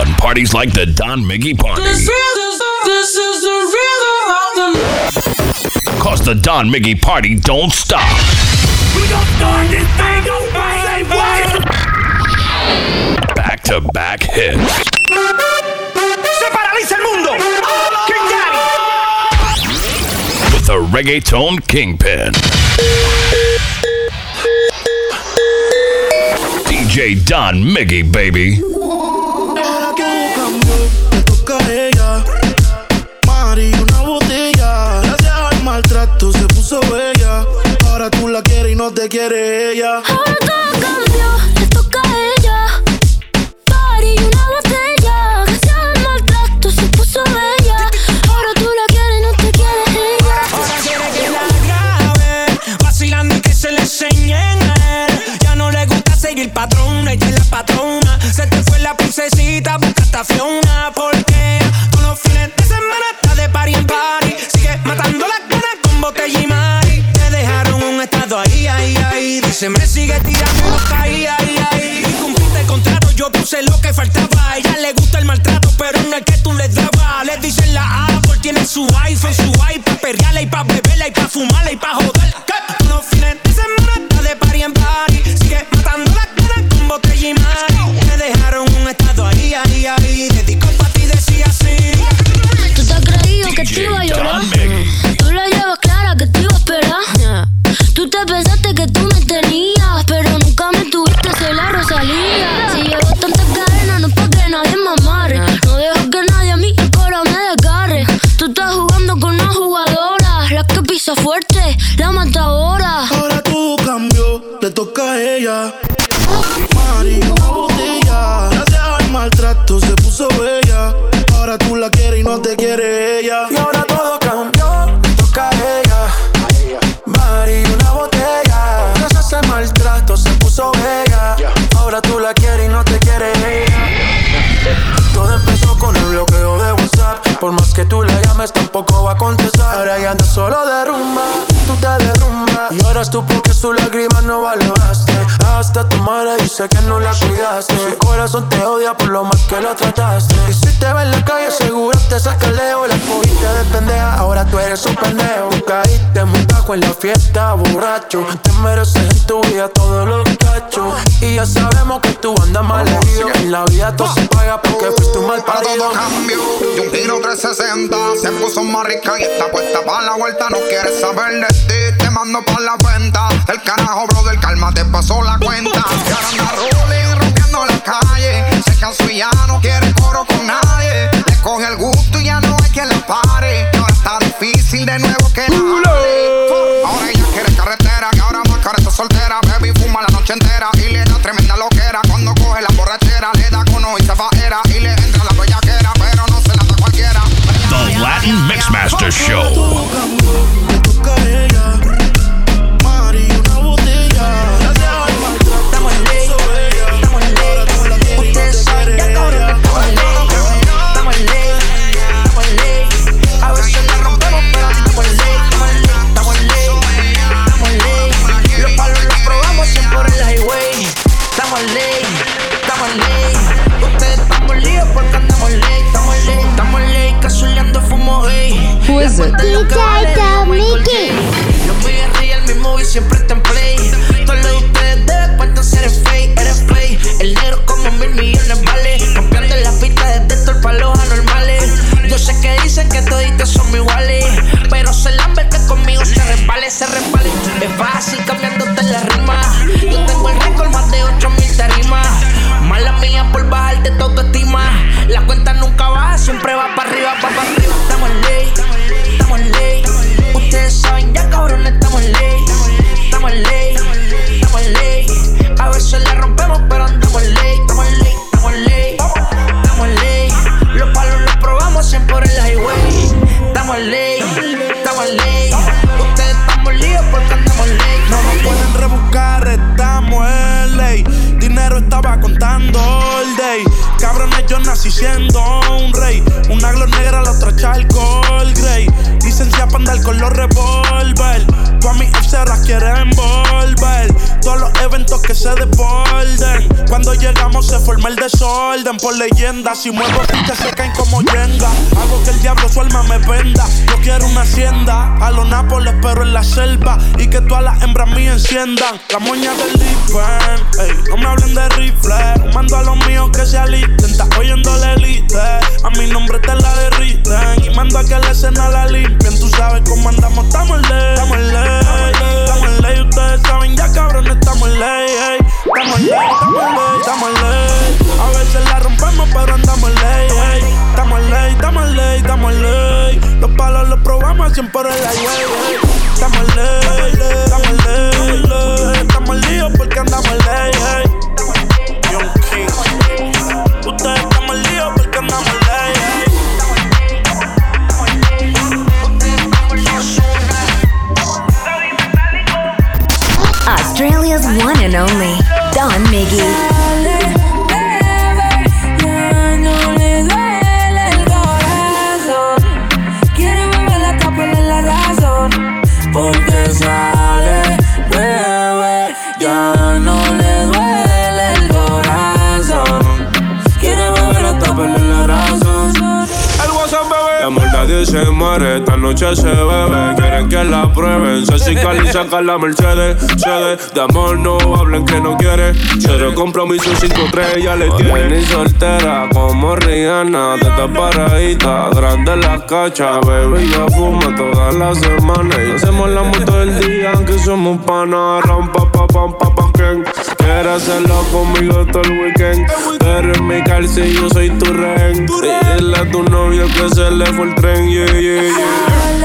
on parties like the Don Miggy Party. This is, this is the rhythm of the... Cause the Don Miggy Party don't stop. We don't start this thing away. Back to back hits. Se paraliza el mundo. King Daddy. With the reggaeton kingpin. DJ Don Miggy, baby. Se puso bella. Ahora tú la quieres y no te quiere ella. Ahora Y Lloras tú porque su lágrima no valoraste. Hasta tu madre dice que no la cuidaste. Su corazón te odia por lo mal que la trataste. Y si te ve en la calle, seguro te saca el dedo. La cogiste de pendeja, ahora tú eres un pendejo. Caíste muy bajo en la fiesta, borracho. Te mereces en tu vida todos los cachos. Y ya sabemos que tú andas mal. En la vida todo se paga porque uh, fuiste un mal parido. cambio, yo un giro 360. Se puso más rica y está puesta para la vuelta. No quieres saber de ti, te mando para con la venta. Del carajo, brother, calma, te pasó la cuenta. Y ahora anda rolling, rompiendo la calle. Se cansó y ya no quiere coro con nadie. Le coge el gusto y ya no hay quien la pare. Y ahora está difícil de nuevo que la hable. Ahora ella quiere carretera, que ahora más cara está soltera. Baby fuma la noche entera y le da tremenda loquera. Cuando coge la borrachera, le da cono y se va. Y le entra la bellaquera, pero no se la da cualquiera. The Latin Mixmaster Show. dicen que toditos son iguales Que se desborden. Cuando llegamos se forma el desorden. Por leyenda, si muevo fichas se caen como yenga. Hago que el diablo su alma me venda. Yo quiero una hacienda. A los Nápoles, pero en la selva. Y que todas las hembras mías enciendan. La moña del Lipen. no me hablen de rifle. Mando a los míos que se alisten. Estás oyendo la elite. A mi nombre te la derriten. Y mando a que la escena la limpien. Tú sabes cómo andamos. Estamos en ley. Estamos en ley. Estamos en ley. Ustedes saben ya, cabrón, estamos en ley. Estamos en ley. Estamos ley. Estamos ley. A veces la rompemos, pero andamos ley. Estamos en ley. Estamos ley. Estamos ley. Los palos los probamos siempre en la ley. Estamos ley. Estamos ley. Estamos en lío porque andamos ley. Se muere, esta noche se bebe. Quieren que la prueben. Se y saca la Mercedes. Cede, de amor no hablen que no quiere. Cero compromiso, cinco estrellas le tiene. Ni soltera como Rihanna. De esta paradita, grande la cacha. Baby, ya fuma todas las semanas. Y hacemos la moto todo el día, aunque somos panas. Ram, pa, pa, pam, pa, pa, ken. Quieres hacerlo conmigo todo el weekend. Pero en mi calce yo soy tu rehén. Dile a tu novio que se le fue el tren, yeah, yeah, yeah.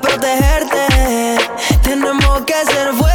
Protegerte. Tenemos que ser fuertes.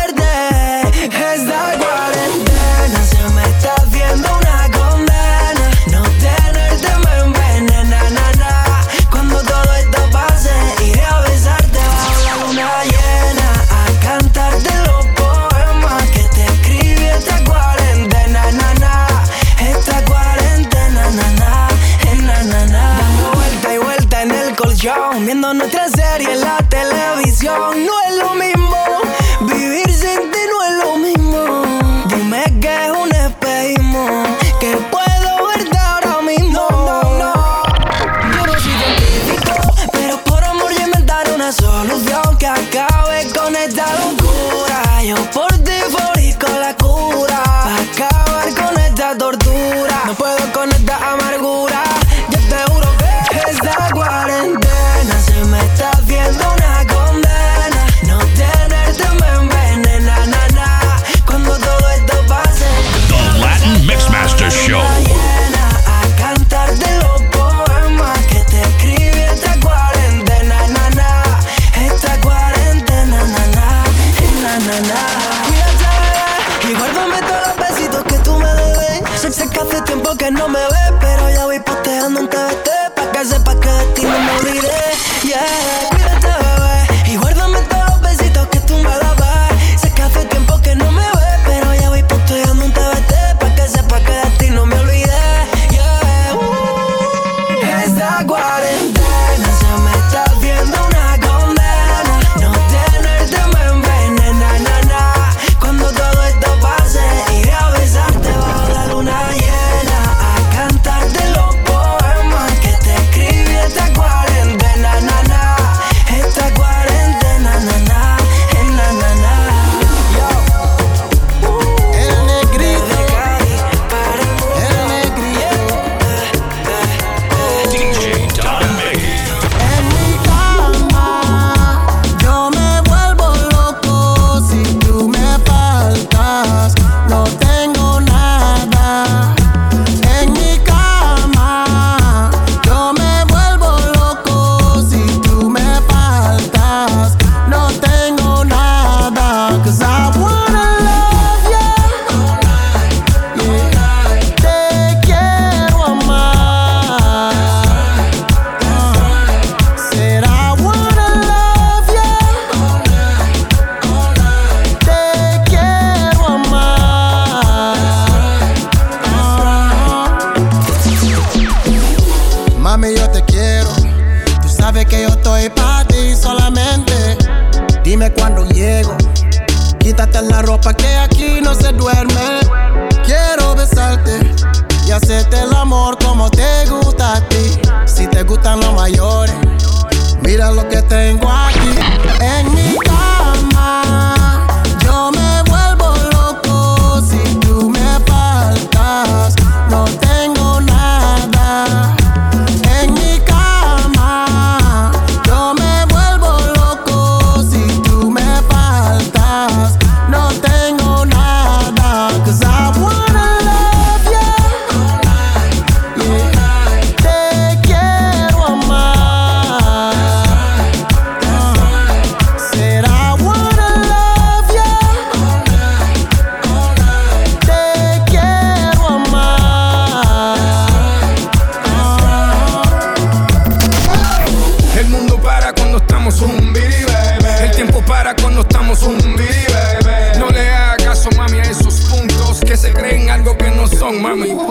Que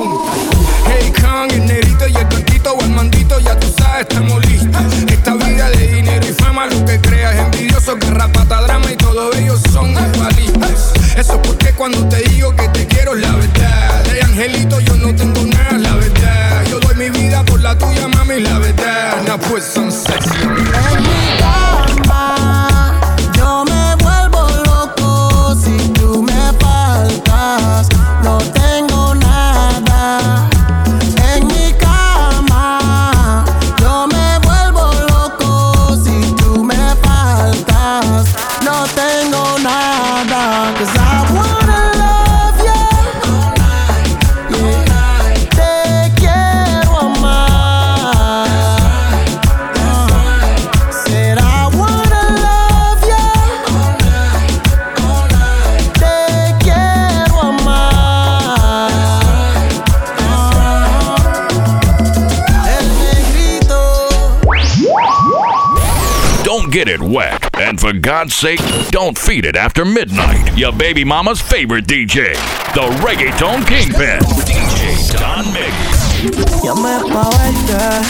God's sake, don't feed it after midnight. Your baby mama's favorite DJ, the Reggaeton Kingpin, DJ Don Miggs. Llamé pa' verte.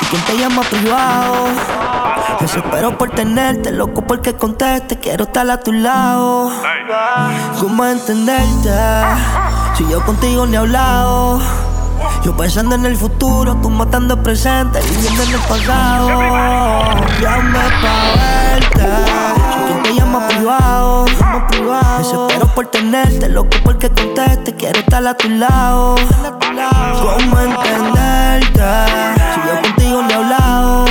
¿Y quién te llama privado? Desespero por tenerte, loco porque conteste. Quiero estar a tu lado. ¿Cómo entenderte? Si yo contigo ni he hablado. Yo pensando en el futuro, tú matando el presente, viviendo en el pasado. Llamé pa' verte. Por tenerte, loco porque conteste. Quiero estar a tu lado. ¿Cómo entenderte? Si yo contigo ni he hablado.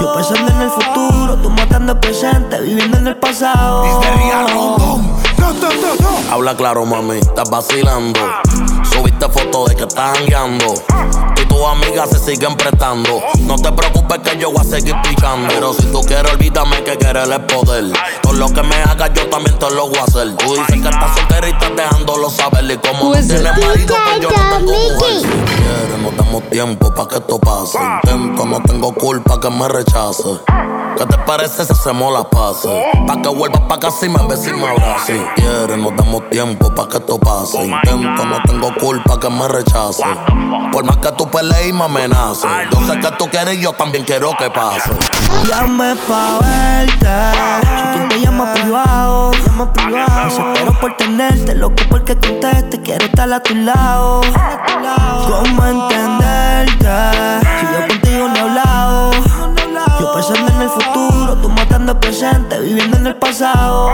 Yo pensando en el futuro, tú matando el presente, viviendo en el pasado. Habla claro, mami, estás vacilando. Fotos de que estás jangueando. Y tus amigas se siguen prestando. No te preocupes que yo voy a seguir pichando. Pero si tú quieres, olvídame que querer es poder. Todo lo que me hagas, yo también te lo voy a hacer. Tú dices que estás soltera y estás dejándolo saber. Y como no tienes marido, pues yo no tengo mujer. Si quieres, no damos tiempo para que esto pase. Intento, no tengo culpa que me rechace. ¿Qué te parece si hacemos las pases? Pa' que vuelvas pa' casa y me beses y me abraces. Si quieres, no damos tiempo pa' que esto pase. Intento, no tengo culpa que me rechace. Por más que tú pelees y me amenaces. Yo sé que tú quieres y yo también quiero que pase. Llame pa' verte. Si quien te llama privado, llama privado. Desespero por tenerte, loco porque conteste. Quiero estar a tu lado. ¿Cómo entenderte? Si yo contigo no he hablado. Yo pensando en el futuro, tú matando el presente, viviendo en el pasado.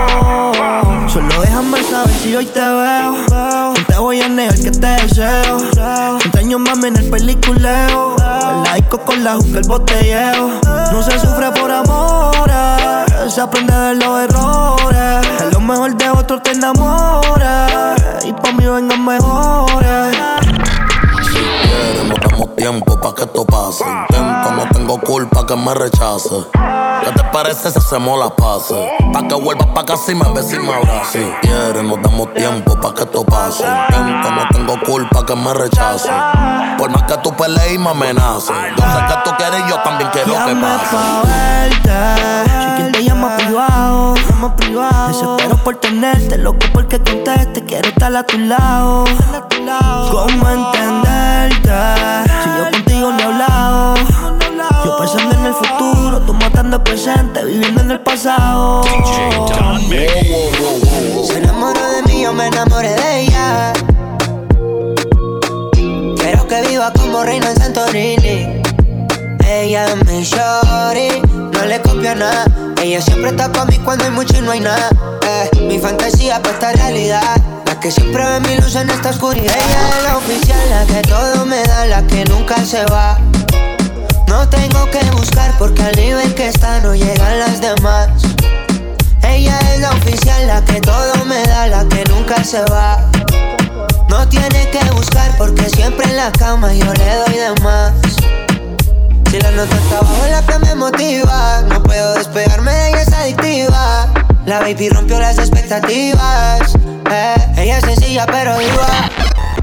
Solo déjame saber si hoy te veo. Voy a negar que te deseo. Años mami en el peliculeo. El laico con la juca, el botelleo. No se sufre por amores, se aprende de los errores. A lo mejor de otro te enamoras. Y pa' mí vengan mejores. Si quieres, no damos tiempo pa' que esto pase. Que me rechace. ¿Qué te parece si hacemos las pases? Pa' que vuelvas pa' casa y me beses y me abraces. Si quieres, no damos tiempo pa' que esto pase. Intento, no tengo culpa que me rechace. Por más que tú pelees y me amenaces. Yo sé que tú quieres y yo también quiero que pase. pa' verte. Si quien te llama privado, llama privado. Desespero por tenerte, loco porque conteste. Quiero estar a tu lado. ¿Cómo entenderte? Si yo contigo no he el futuro, tú matando presente, viviendo en el pasado. Se enamoró de mí, yo me enamoré de ella. Quiero que viva como reina en Santorini. Ella es mi shorty, no le copio nada. Ella siempre está pa' mí cuando hay mucho y no hay nada. Eh, mi fantasía pa' esta realidad. La que siempre ve mi luz en esta oscuridad. Ella es la oficial, la que todo me da, la que nunca se va. No tengo que buscar porque al nivel que está no llegan las demás. Ella es la oficial, la que todo me da, la que nunca se va. No tiene que buscar porque siempre en la cama yo le doy de más. Si la nota está bajo la que me motiva, no puedo despegarme de ella, es adictiva. La baby rompió las expectativas. Eh, ella es sencilla pero viva.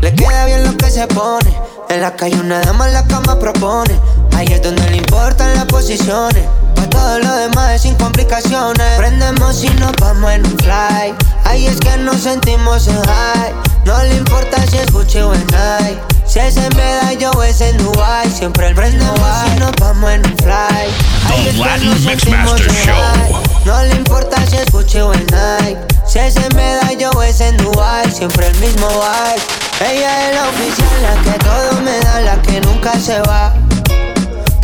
Le queda bien lo que se pone. En la calle una dama en la cama propone. Ahí es donde le importan las posiciones. Pa' todo lo demás es sin complicaciones. Prendemos y nos vamos en un fly. Ahí es que nos sentimos en high. No le importa si es Gucci o en Nike. Si es en Medallo o es en Dubai. Siempre el prendemos y nos vamos en un fly. Ahí es que nos sentimos en high. No le importa si es Gucci o en Nike. Si es en Medallo o es en Dubai. Siempre el mismo vibe. Ella es la oficial, la que todo me da, la que nunca se va.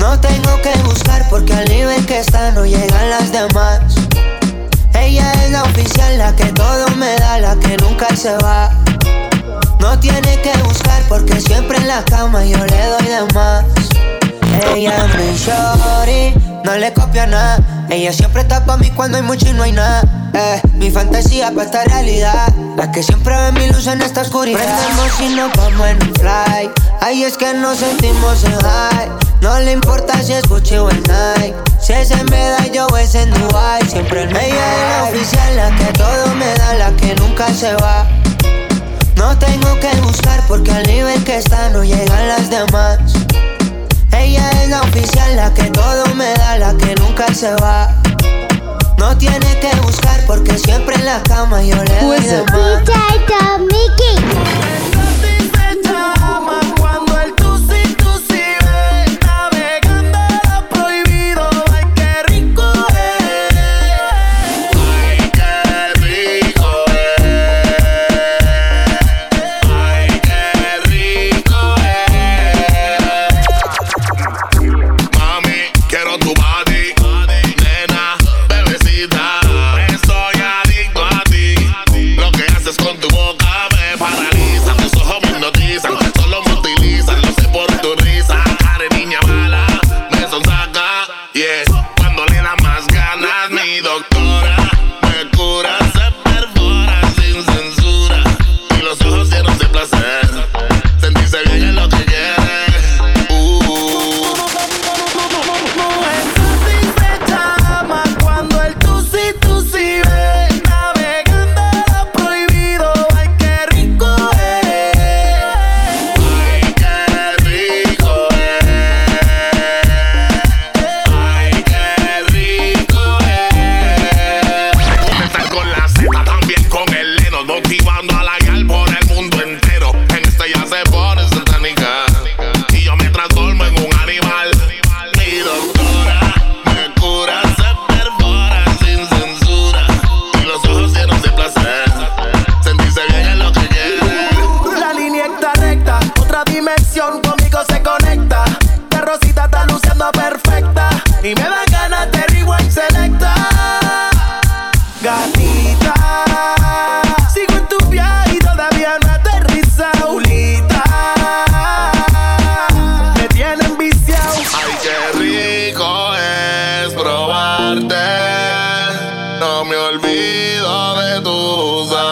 No tengo que buscar porque al nivel que está no llegan las demás. Ella es la oficial, la que todo me da, la que nunca se va. No tiene que buscar porque siempre en la cama yo le doy de más. Ella es mi no le copio nada. Ella siempre está pa' mí cuando hay mucho y no hay nada. Eh, mi fantasía pa' esta realidad. La que siempre ve mi luz en esta oscuridad. Prendemos y nos vamos en un fly. Ahí es que nos sentimos en high. No le importa si es Gucci o en Nike. Si es en Medallo o es en Dubai. Siempre en Ella es la oficial, la que todo me da, la que nunca se va. No tengo que buscar porque al nivel que está no llegan las demás. Ella es la oficial, la que todo me da, la que nunca se va. No tiene que buscar porque siempre en la cama yo le doy de más. no me olvido de tu dulzura.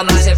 Cuando se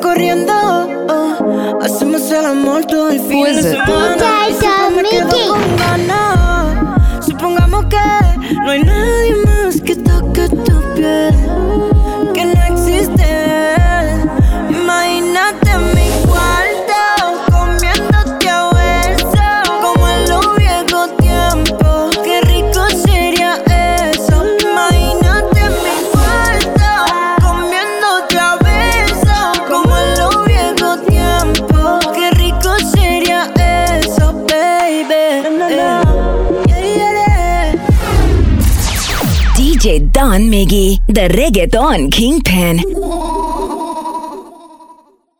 corriendo. Oh. Hacemos el amor todo el fin de semana. Y si me quedo supongamos que John Miggy, the reggaeton kingpin.